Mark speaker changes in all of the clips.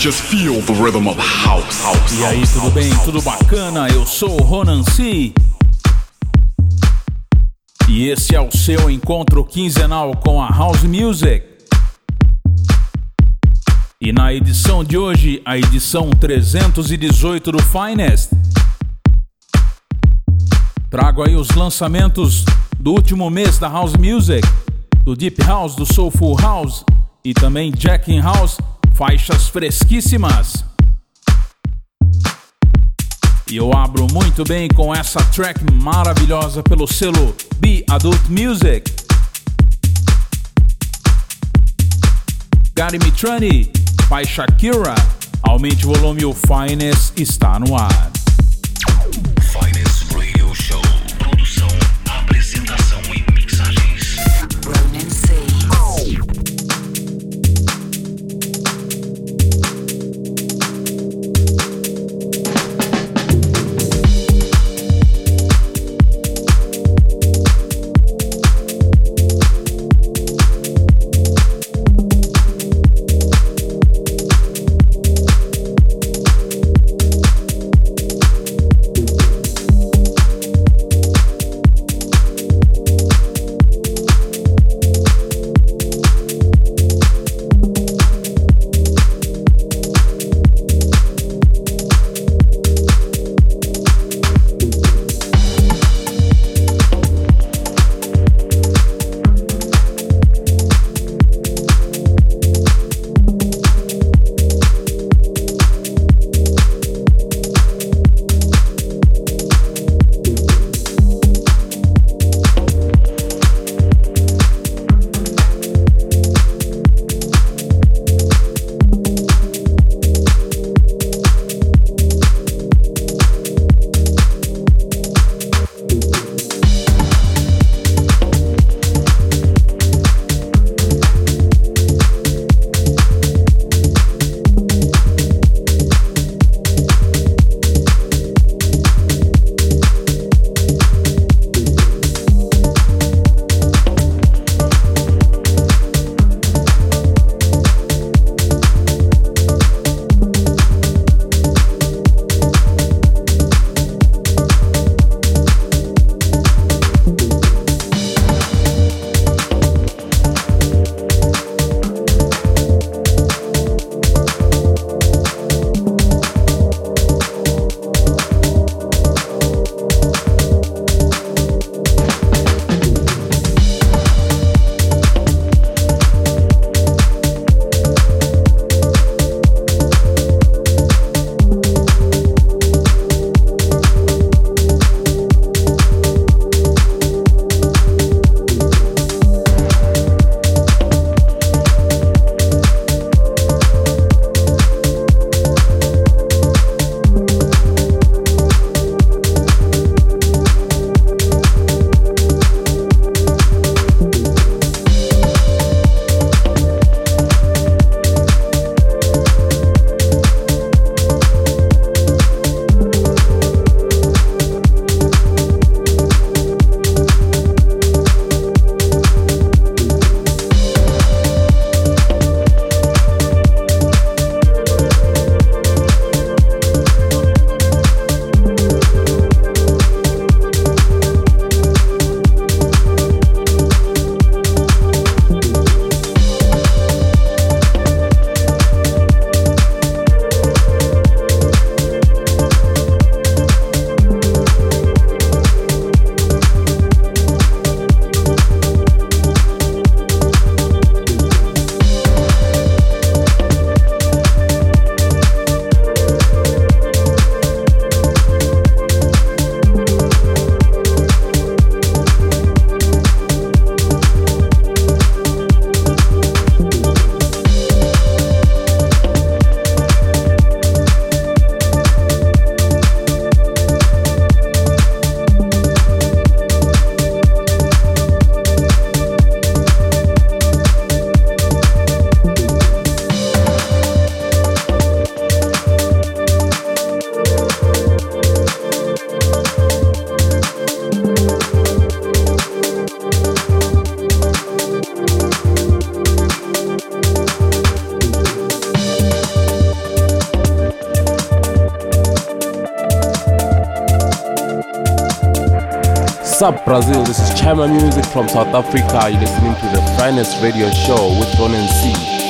Speaker 1: Just feel the rhythm of house. house
Speaker 2: e aí, tudo bem? Tudo bacana? Eu sou o Ronan C. E esse é o seu encontro quinzenal com a House Music. E na edição de hoje, a edição 318 do Finest. Trago aí os lançamentos do último mês da House Music, do Deep House, do Soulful House e também Jacking House, faixas fresquíssimas. E eu abro muito bem com essa track maravilhosa pelo selo Be Adult Music. Gary Mitrani, faixa Kira, aumente o volume, o Finest está no ar.
Speaker 3: Finest Radio Show.
Speaker 4: What's up, Brazil? This is Chama Music from South Africa. You're listening to the finest radio show with Ronan C.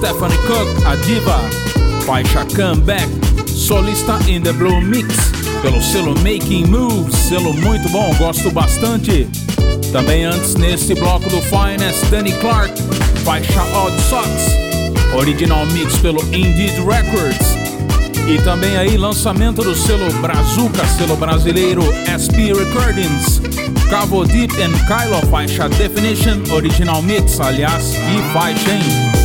Speaker 2: Stephanie Cook, a diva. Faixa Comeback, solista in the Blue Mix, pelo selo Making Moves, selo muito bom, gosto bastante. Também antes neste bloco do Finest, Danny Clark, faixa Odd Socks, original mix pelo Indeed Records. E também aí lançamento do selo Brazuca, selo brasileiro SP Recordings. Cavo Deep and Kylo, faixa Definition, original mix, aliás, que faixa, hein?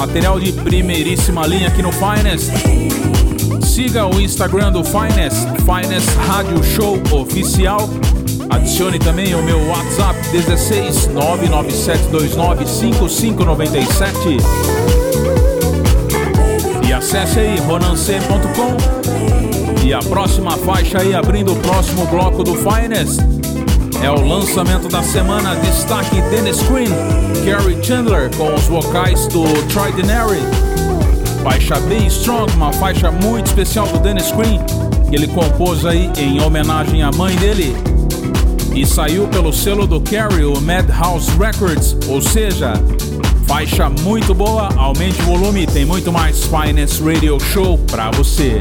Speaker 2: Material de primeiríssima linha aqui no Finest. Siga o Instagram do Finest, Finest Rádio Show Oficial. Adicione também o meu WhatsApp 16 99729 5597. E acesse aí ronancê.com. E a próxima faixa aí abrindo o próximo bloco do Finest é o lançamento da semana destaque Dennis Green, Carrie Chandler com os vocais do Tridinary. Faixa bem strong, uma faixa muito especial do Dennis Green, que ele compôs aí em homenagem à mãe dele. E saiu pelo selo do Carrie, o Madhouse Records, ou seja, faixa muito boa, aumente o volume, tem muito mais Finest Radio Show pra você.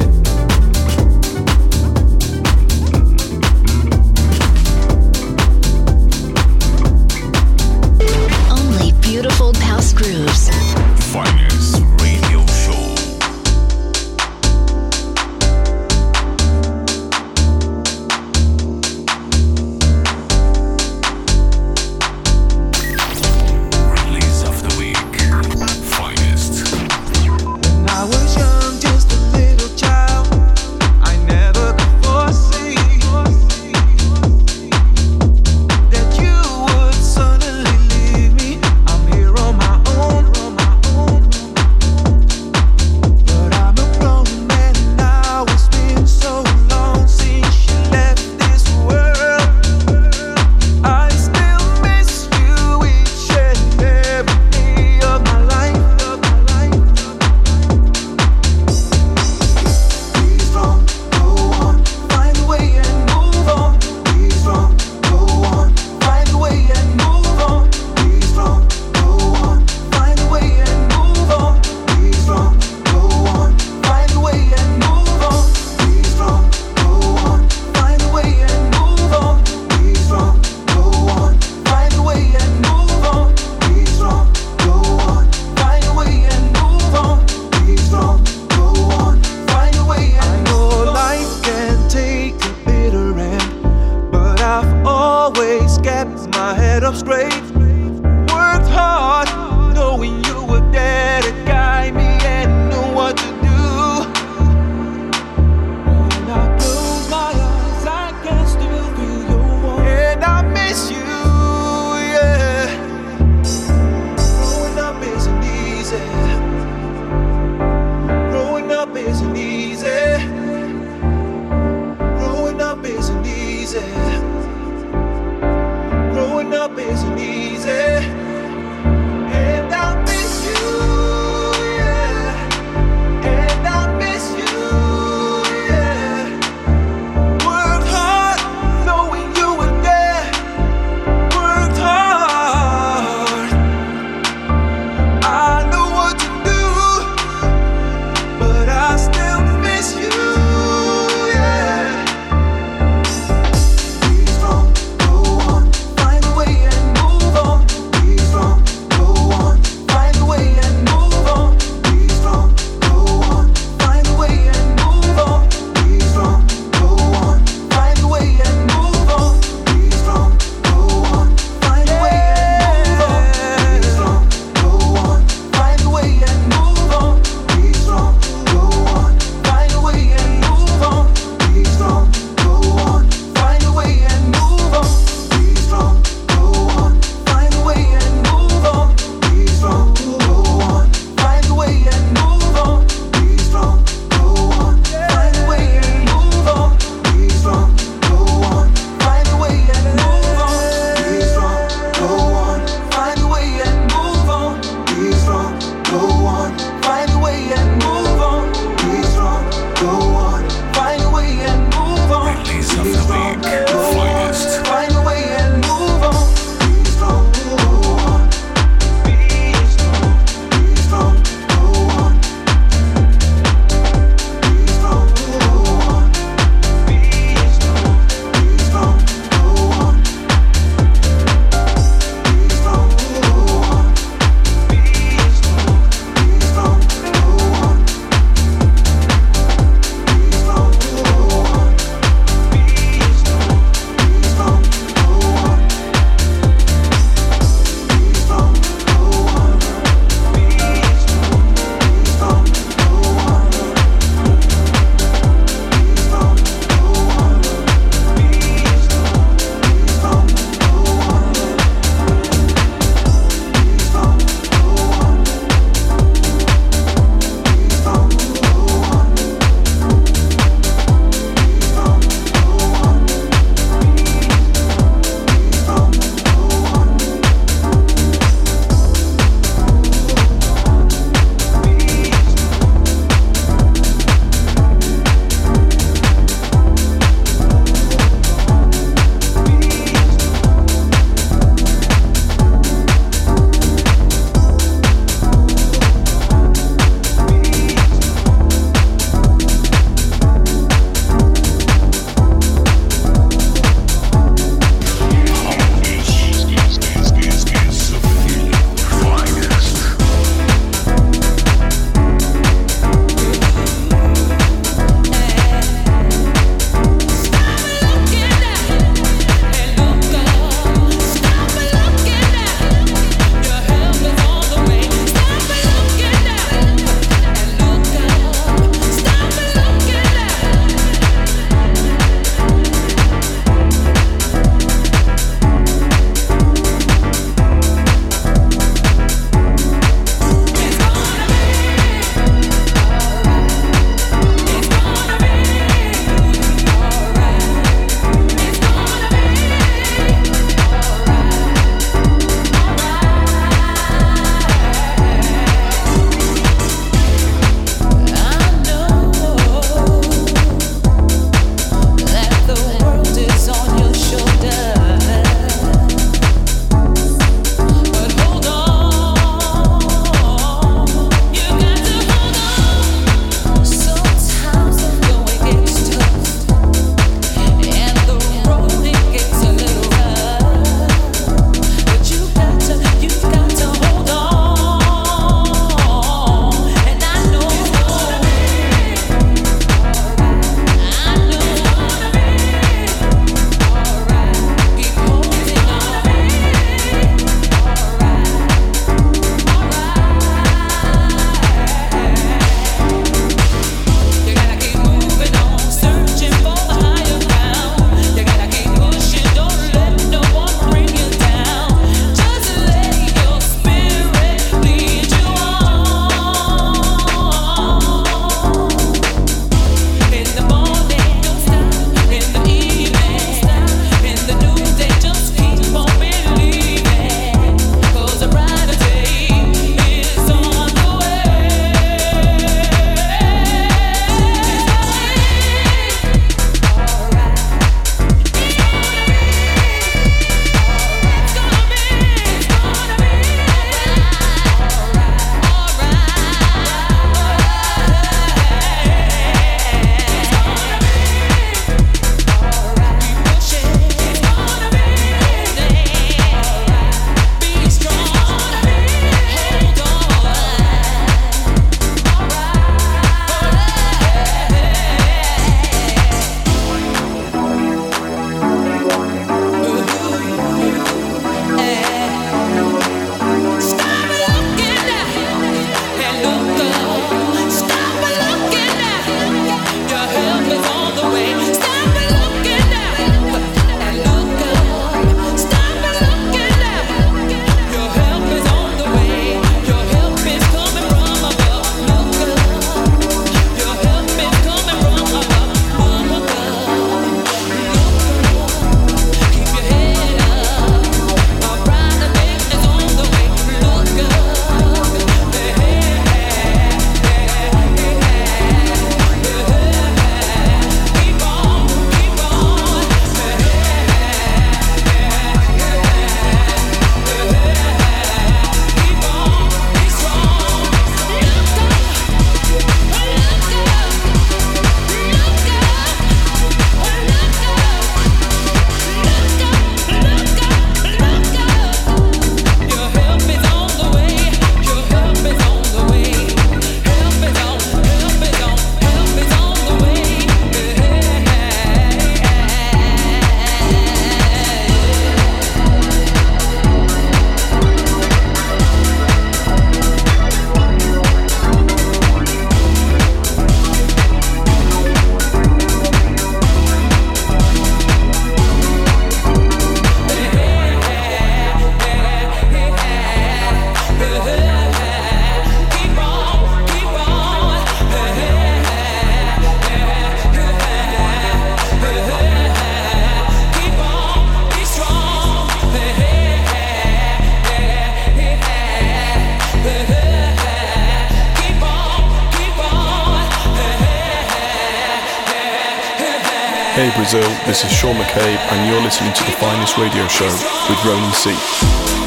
Speaker 5: Hey Brazil, this is Sean McCabe, and you're listening to the finest radio show with Ronan C.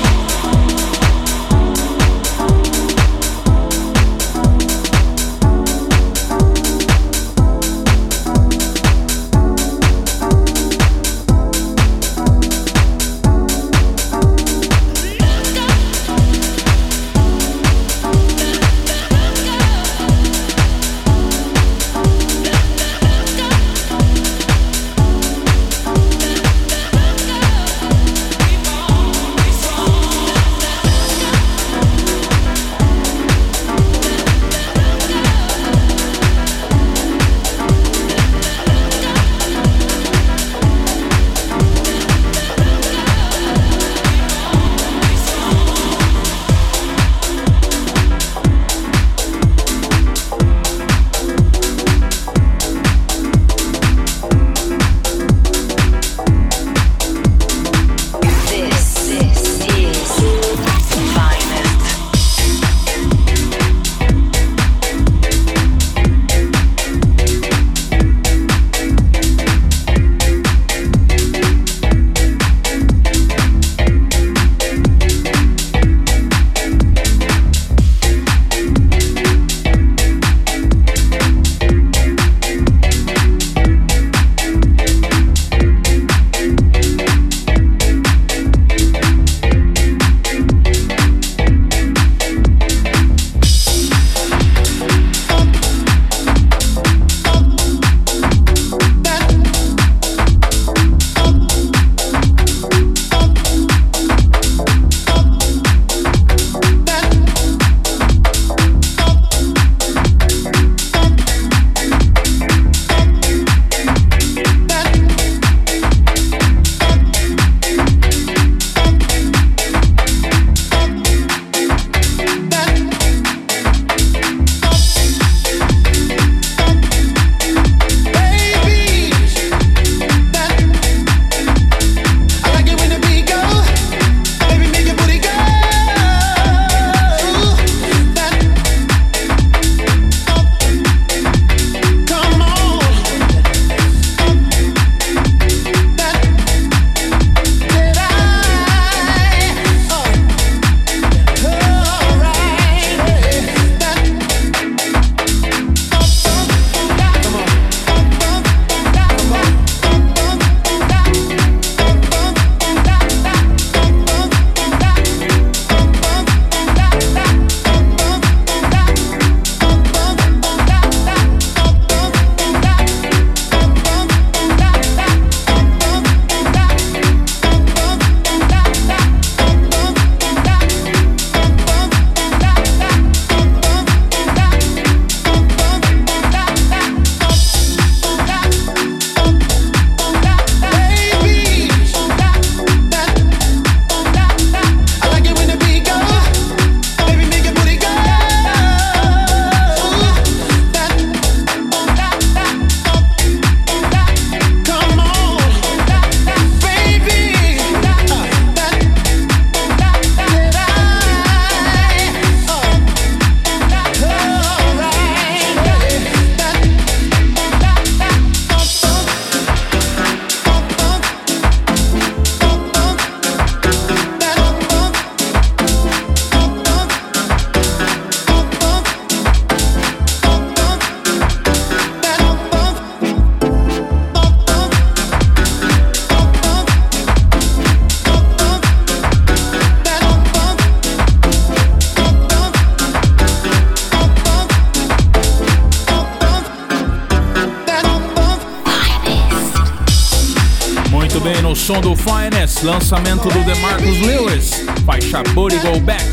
Speaker 2: lançamento do DeMarcus Lewis, faixa Body Go Back,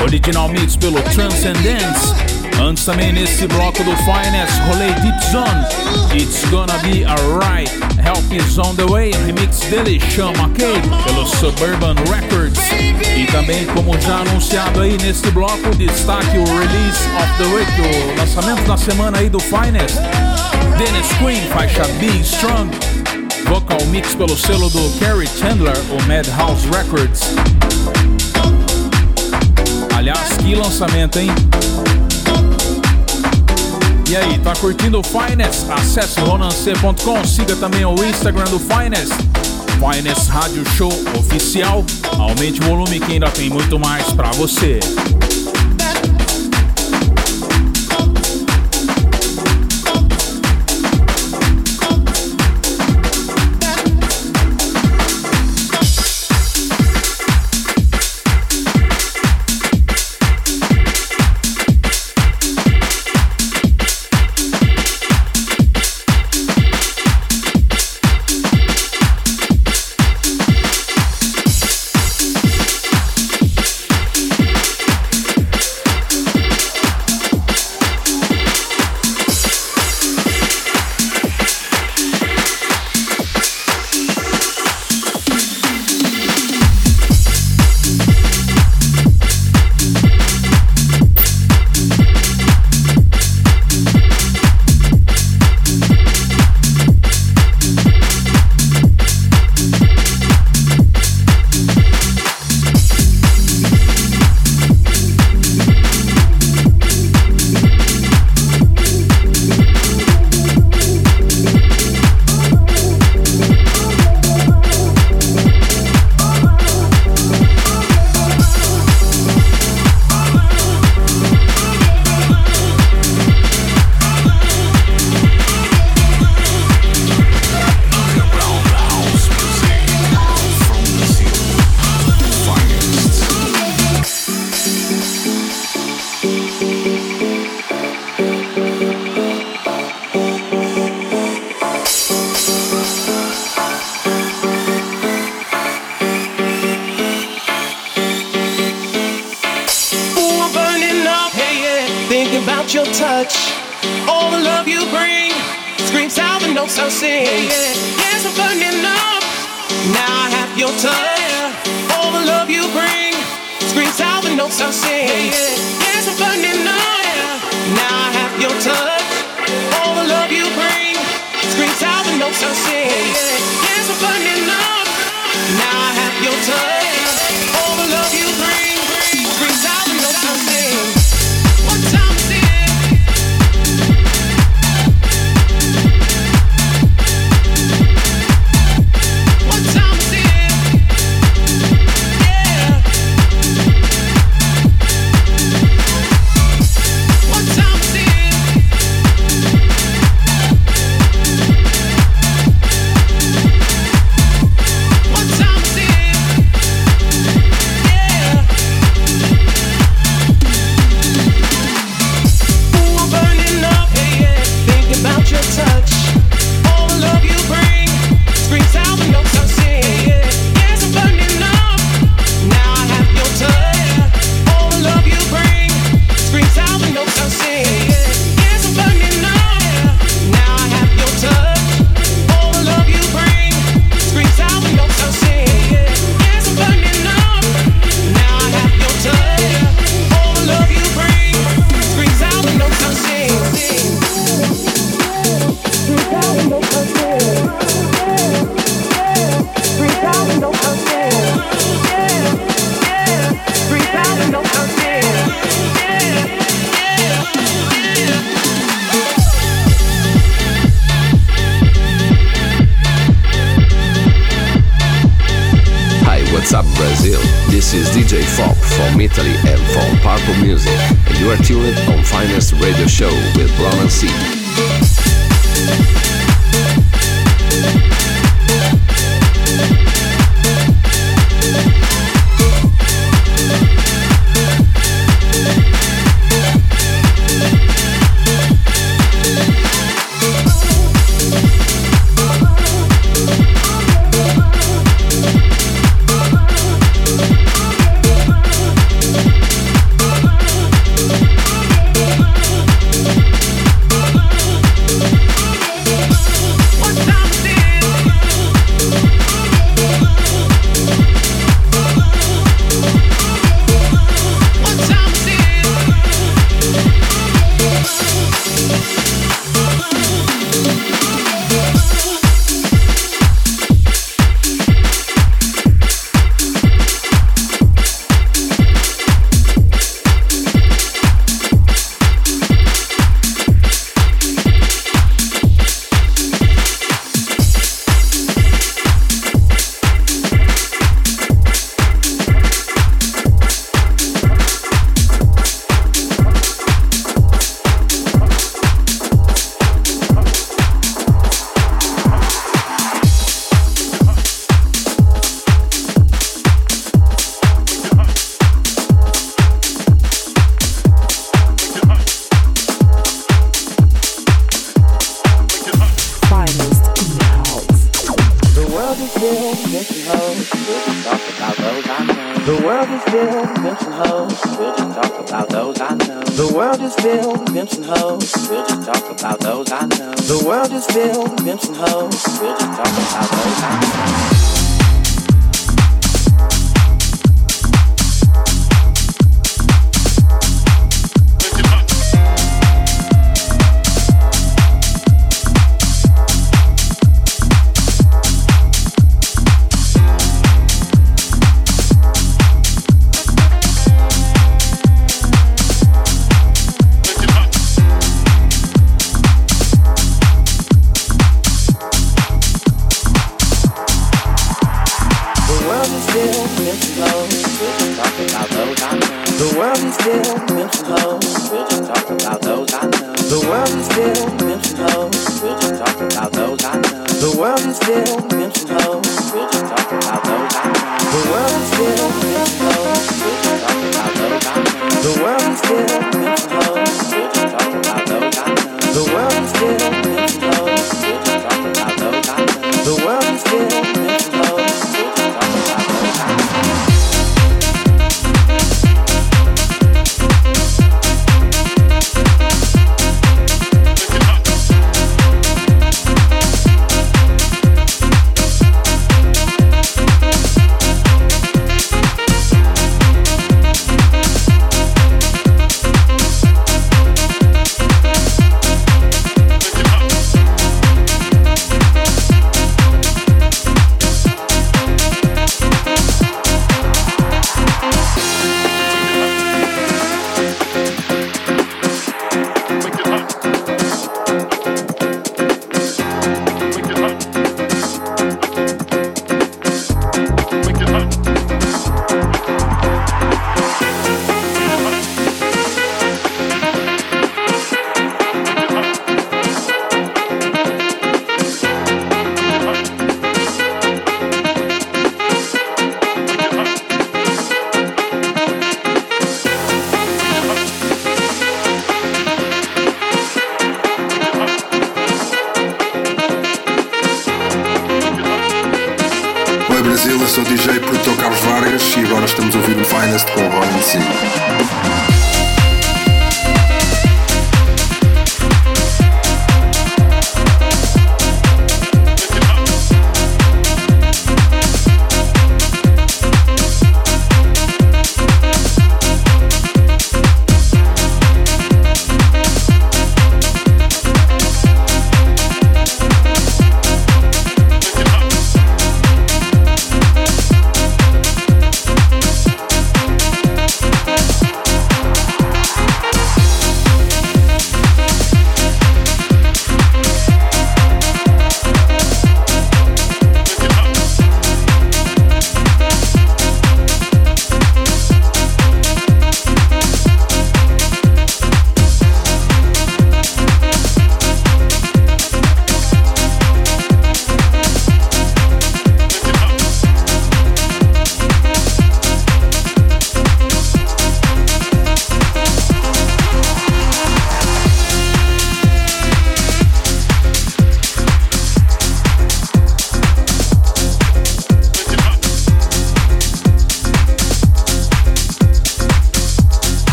Speaker 2: original mix pelo Transcendence. Antes também nesse bloco do Finest, rolei Deep Zone, It's Gonna Be Alright, Help Is On The Way, remix dele chama Cake, pelo Suburban Records. E também, como já anunciado aí nesse bloco, destaque o Release of the Week, o lançamento da semana aí do Finest. Dennis Queen, faixa Be Strong, Vocal mix pelo selo do Kerry Chandler, o Madhouse Records. Aliás, que lançamento, hein?
Speaker 6: E aí, tá curtindo o Finest? Acesse ronance.com, siga também o Instagram do Finest. Finest Rádio Show Oficial. Aumente o volume que ainda tem muito mais pra você.
Speaker 7: touch. All the love you bring screams out the notes I sing. Hands are burning up. Now I have your touch. All the love you bring screams out the notes I sing. Hands are burning up. Now I have your touch. All the love you bring screams out the notes I sing. Hands are burning up. Now I have your touch. music, and you are tuned on Finest Radio Show with Bronn and C.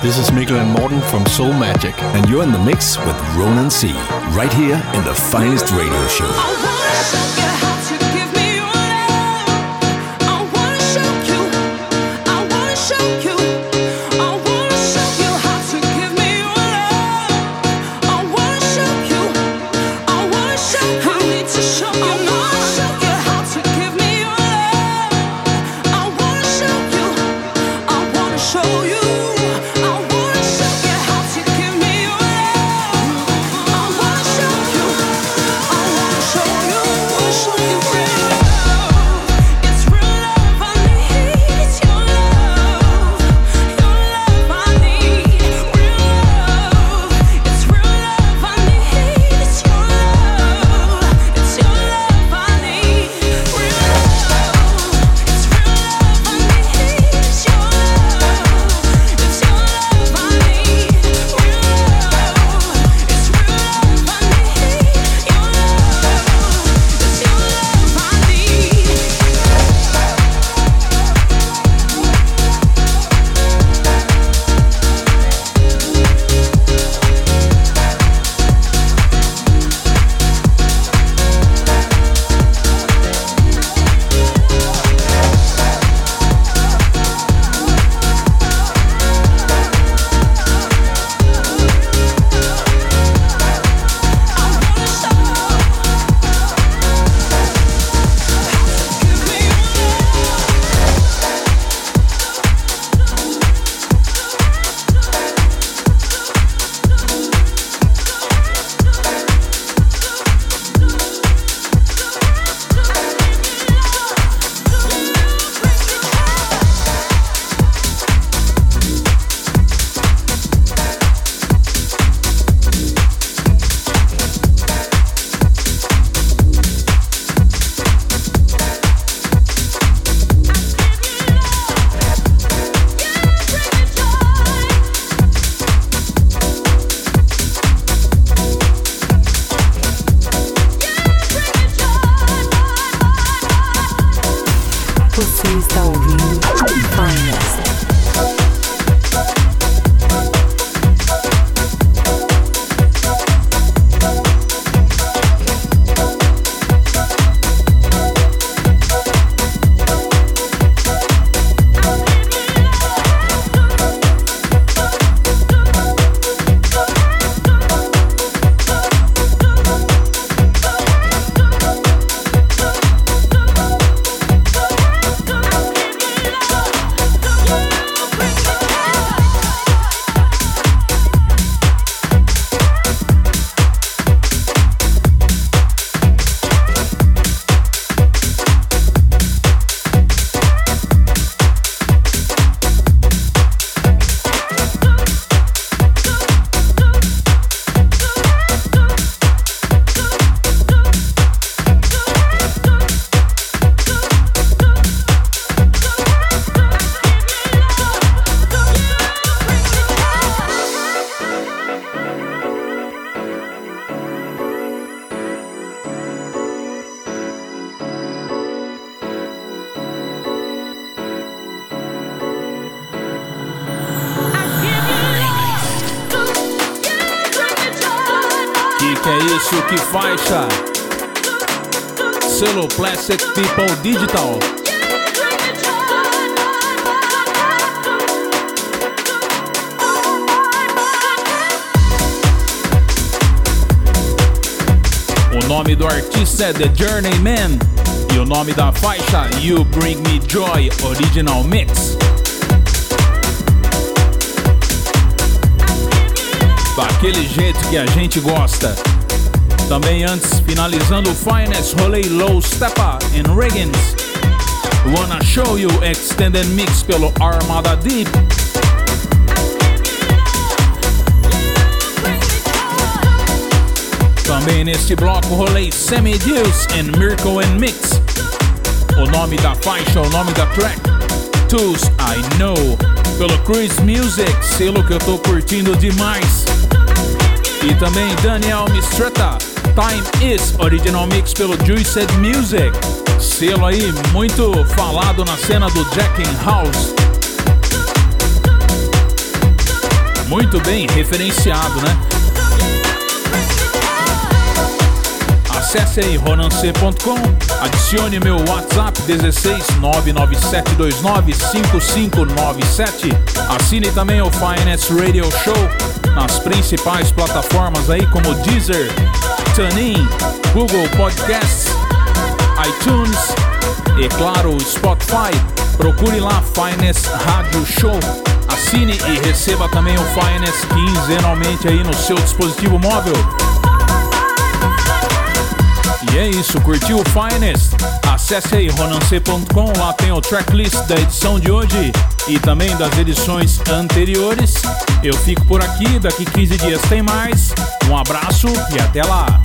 Speaker 8: Peter and Morton from Soul Magic, and you're in the mix with Ronan C. Right here in the finest radio show.
Speaker 2: People Digital. O nome do artista é The Journeyman e o nome da faixa You Bring Me Joy Original Mix. Daquele jeito que a gente gosta. Também antes, finalizando o Finest Rolei Low Steppa in Riggins. Wanna Show You Extended Mix pelo Armada Deep. Também neste bloco rolei Semi Deus and Miracle and Mix. O nome da faixa, o nome da track. Tools I Know. Pelo Chris Music, selo que eu tô curtindo demais. E também Daniel Mistretta Time Is, original mix pelo Juiced Music. Selo aí muito falado na cena do Jack in House. Muito bem referenciado, né? Acesse aí ronance.com, adicione meu WhatsApp 16 99729 5597. Assine também o Finance Radio Show nas principais plataformas aí como Deezer, TuneIn, Google Podcasts, iTunes e claro Spotify. Procure lá Finance Radio Show. Assine e receba também o Finance quinzenalmente aí no seu dispositivo móvel. E é isso, curtiu o Finest? Acesse aí ronance.com, lá tem o tracklist da edição de hoje e também das edições anteriores. Eu fico por aqui, daqui 15 dias tem mais. Um abraço e até lá!